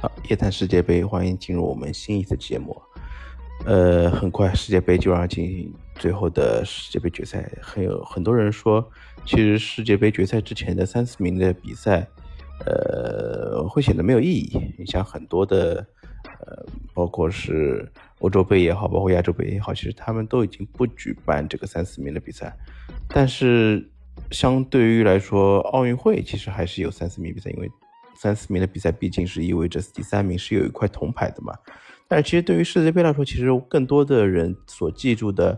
好，夜谈世界杯，欢迎进入我们新一次节目。呃，很快世界杯就要进行最后的世界杯决赛，很有很多人说，其实世界杯决赛之前的三四名的比赛，呃，会显得没有意义。你像很多的，呃，包括是欧洲杯也好，包括亚洲杯也好，其实他们都已经不举办这个三四名的比赛。但是相对于来说，奥运会其实还是有三四名比赛，因为。三四名的比赛毕竟是意味着第三名是有一块铜牌的嘛，但是其实对于世界杯来说，其实更多的人所记住的，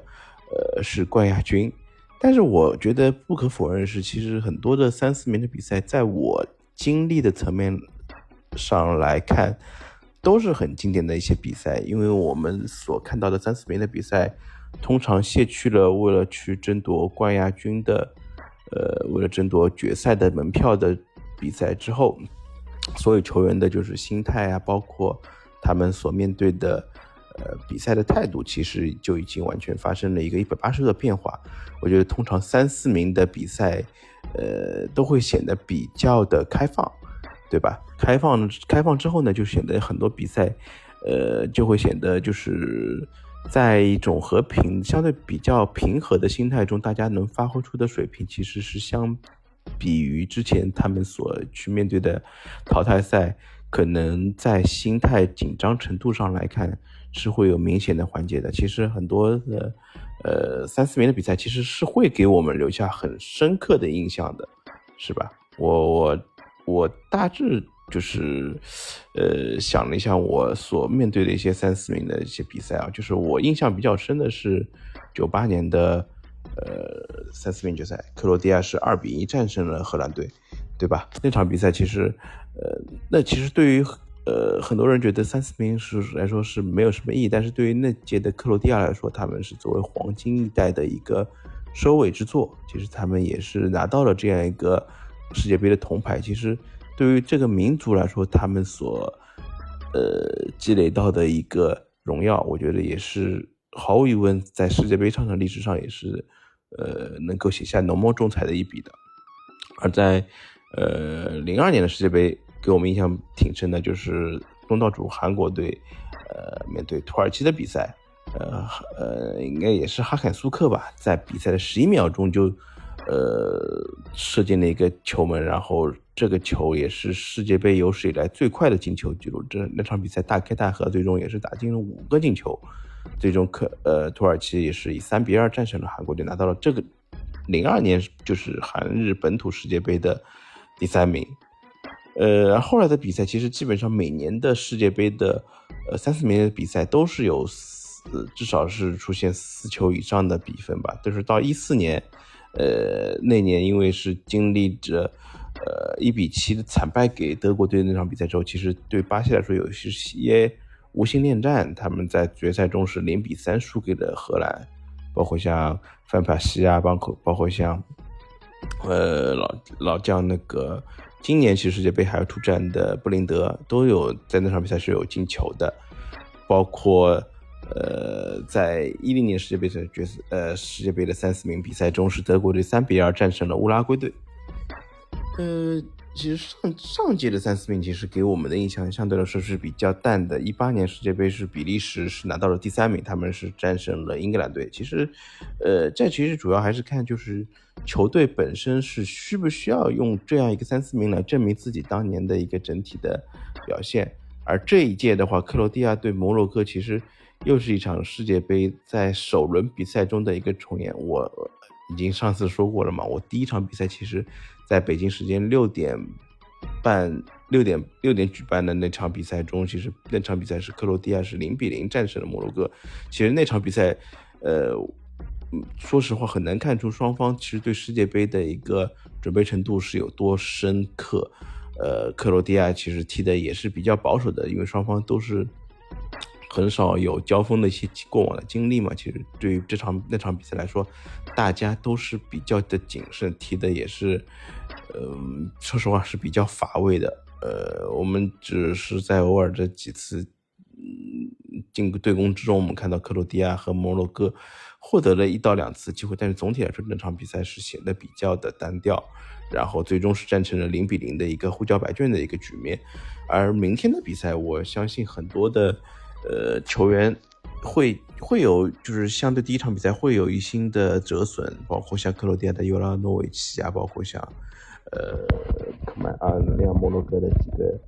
呃，是冠亚军。但是我觉得不可否认是，其实很多的三四名的比赛，在我经历的层面上来看，都是很经典的一些比赛。因为我们所看到的三四名的比赛，通常卸去了为了去争夺冠亚军的，呃，为了争夺决赛的门票的比赛之后。所有球员的就是心态啊，包括他们所面对的呃比赛的态度，其实就已经完全发生了一个一百八十度的变化。我觉得通常三四名的比赛，呃，都会显得比较的开放，对吧？开放开放之后呢，就显得很多比赛，呃，就会显得就是在一种和平、相对比较平和的心态中，大家能发挥出的水平其实是相。比于之前他们所去面对的淘汰赛，可能在心态紧张程度上来看是会有明显的缓解的。其实很多的呃三四名的比赛，其实是会给我们留下很深刻的印象的，是吧？我我我大致就是呃想了一下我所面对的一些三四名的一些比赛啊，就是我印象比较深的是九八年的。呃，三四名决赛，克罗地亚是二比一战胜了荷兰队，对吧？那场比赛其实，呃，那其实对于呃很多人觉得三四名是来说是没有什么意义，但是对于那届的克罗地亚来说，他们是作为黄金一代的一个收尾之作。其实他们也是拿到了这样一个世界杯的铜牌。其实对于这个民族来说，他们所呃积累到的一个荣耀，我觉得也是毫无疑问在世界杯上的历史上也是。呃，能够写下浓墨重彩的一笔的。而在呃零二年的世界杯，给我们印象挺深的，就是东道主韩国队，呃面对土耳其的比赛，呃呃应该也是哈坎苏克吧，在比赛的十一秒钟就呃射进了一个球门，然后这个球也是世界杯有史以来最快的进球记录。这那场比赛大开大合，最终也是打进了五个进球。最终，克呃土耳其也是以三比二战胜了韩国队，拿到了这个零二年就是韩日本土世界杯的第三名。呃，后来的比赛其实基本上每年的世界杯的呃三四名的比赛都是有四，至少是出现四球以上的比分吧。就是到一四年，呃那年因为是经历着呃一比七的惨败给德国队那场比赛之后，其实对巴西来说有一些。无心恋战，他们在决赛中是零比三输给了荷兰，包括像范帕西啊，包括包括像，呃老老将那个今年其实世界杯还要出战的布林德都有在那场比赛是有进球的，包括呃在一零年世界杯的决赛呃世界杯的三四名比赛中是德国队三比二战胜了乌拉圭队，呃。其实上上届的三四名其实给我们的印象相对来说是比较淡的。一八年世界杯是比利时是拿到了第三名，他们是战胜了英格兰队。其实，呃，这其实主要还是看就是球队本身是需不需要用这样一个三四名来证明自己当年的一个整体的表现。而这一届的话，克罗地亚对摩洛哥其实又是一场世界杯在首轮比赛中的一个重演。我已经上次说过了嘛，我第一场比赛其实。在北京时间六点半、六点六点举办的那场比赛中，其实那场比赛是克罗地亚是零比零战胜了摩洛哥。其实那场比赛，呃，说实话很难看出双方其实对世界杯的一个准备程度是有多深刻。呃，克罗地亚其实踢的也是比较保守的，因为双方都是很少有交锋的一些过往的经历嘛。其实对于这场那场比赛来说，大家都是比较的谨慎，踢的也是。呃，说实话是比较乏味的。呃，我们只是在偶尔这几次，嗯，进对攻之中，我们看到克罗地亚和摩洛哥获得了一到两次机会，但是总体来说，这场比赛是显得比较的单调，然后最终是战成了零比零的一个互交白卷的一个局面。而明天的比赛，我相信很多的呃球员会会有，就是相对第一场比赛会有一新的折损，包括像克罗地亚的尤拉诺维奇啊，包括像呃科曼啊那样摩洛哥的几个。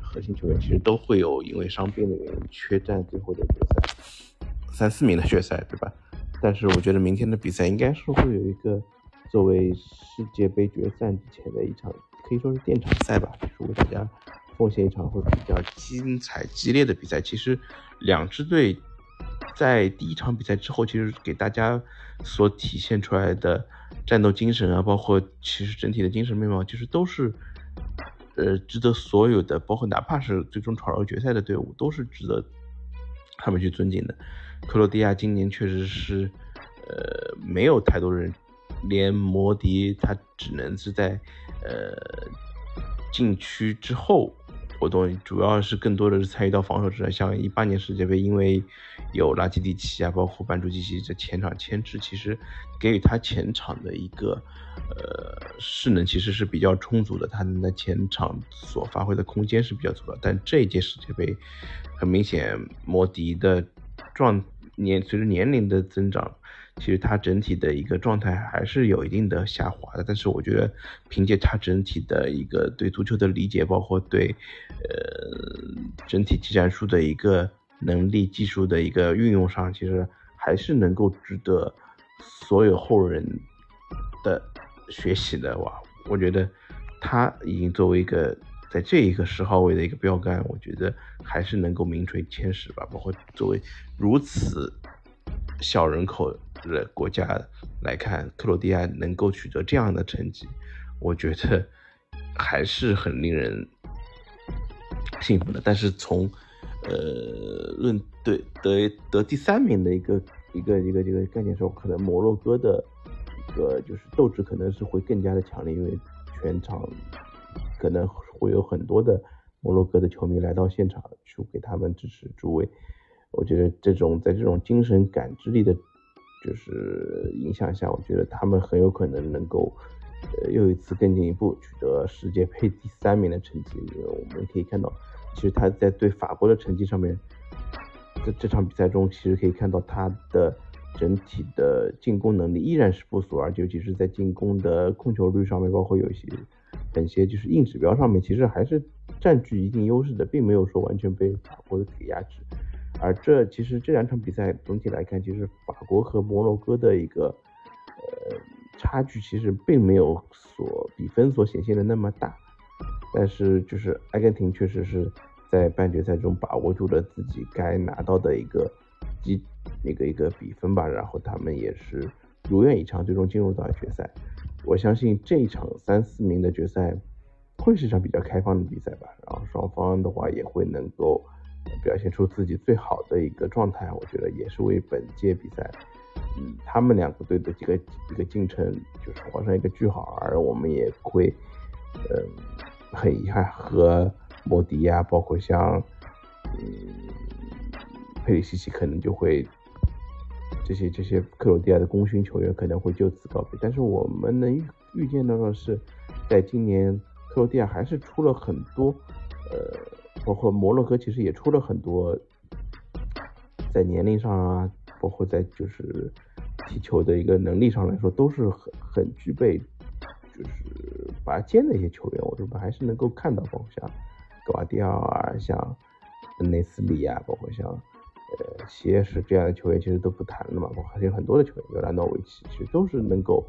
核心球员其实都会有因为伤病的原因缺战最后的决赛，三四名的决赛，对吧？但是我觉得明天的比赛应该是会有一个作为世界杯决赛之前的一场，可以说是垫场赛吧，就是为大家奉献一场会比较精彩激烈的比赛。其实两支队在第一场比赛之后，其实给大家所体现出来的战斗精神啊，包括其实整体的精神面貌，其实都是。呃，值得所有的，包括哪怕是最终闯入决赛的队伍，都是值得他们去尊敬的。克罗地亚今年确实是，呃，没有太多人，连摩迪他只能是在呃禁区之后。活动主要是更多的是参与到防守之上，像一八年世界杯，因为有拉基蒂奇啊，包括班朱基奇在前场牵制，其实给予他前场的一个呃势能其实是比较充足的，他能在前场所发挥的空间是比较足的。但这一届世界杯，很明显，摩迪的状年随着年龄的增长。其实他整体的一个状态还是有一定的下滑的，但是我觉得凭借他整体的一个对足球的理解，包括对呃整体技战术的一个能力、技术的一个运用上，其实还是能够值得所有后人的学习的哇！我觉得他已经作为一个在这一个十号位的一个标杆，我觉得还是能够名垂千史吧。包括作为如此小人口。的国家来看，克罗地亚能够取得这样的成绩，我觉得还是很令人幸福的。但是从呃论对得得第三名的一个一个一个这个概念说，可能摩洛哥的一个就是斗志可能是会更加的强烈，因为全场可能会有很多的摩洛哥的球迷来到现场去给他们支持助威。我觉得这种在这种精神感知力的。就是影响下，我觉得他们很有可能能够，呃，又一次更进一步取得世界杯第三名的成绩。因为我们可以看到，其实他在对法国的成绩上面，在这场比赛中，其实可以看到他的整体的进攻能力依然是不俗，而尤其是在进攻的控球率上面，包括有一些本些就是硬指标上面，其实还是占据一定优势的，并没有说完全被法国给压制。而这其实这两场比赛总体来看，其实法国和摩洛哥的一个呃差距其实并没有所比分所显现的那么大，但是就是阿根廷确实是在半决赛中把握住了自己该拿到的一个一那个一个比分吧，然后他们也是如愿以偿，最终进入到决赛。我相信这一场三四名的决赛会是一场比较开放的比赛吧，然后双方的话也会能够。表现出自己最好的一个状态，我觉得也是为本届比赛，嗯，他们两个队的这个一个进程就是画上一个句号，而我们也会，嗯，很遗憾和莫迪呀，包括像，嗯，佩里西奇可能就会，这些这些克罗地亚的功勋球员可能会就此告别，但是我们能预见到的是，在今年克罗地亚还是出了很多，呃。包括摩洛哥其实也出了很多，在年龄上啊，包括在就是踢球的一个能力上来说，都是很很具备，就是拔尖的一些球员。我觉得还是能够看到，包括像格瓦迪奥啊，像内斯里啊，包括像呃谢什这样的球员，其实都不谈了嘛。包括还有很多的球员，尤拉诺维奇，其实都是能够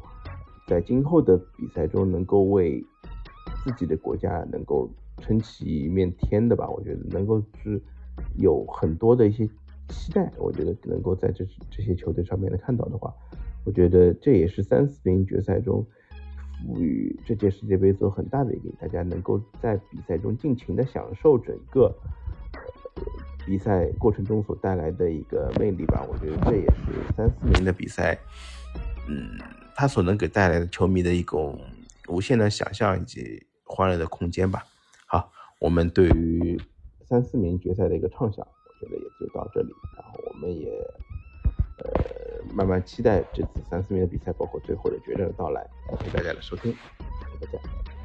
在今后的比赛中能够为自己的国家能够。撑起一面天的吧，我觉得能够是有很多的一些期待，我觉得能够在这这些球队上面能看到的话，我觉得这也是三四名决赛中赋予这届世界杯做很大的一个，大家能够在比赛中尽情的享受整个比赛过程中所带来的一个魅力吧。我觉得这也是三四名的比赛，嗯，它所能给带来的球迷的一种无限的想象以及欢乐的空间吧。我们对于三四名决赛的一个畅想，我觉得也就到这里。然后我们也呃慢慢期待这次三四名的比赛，包括最后的决战的到来。感谢大家的收听，谢谢大家。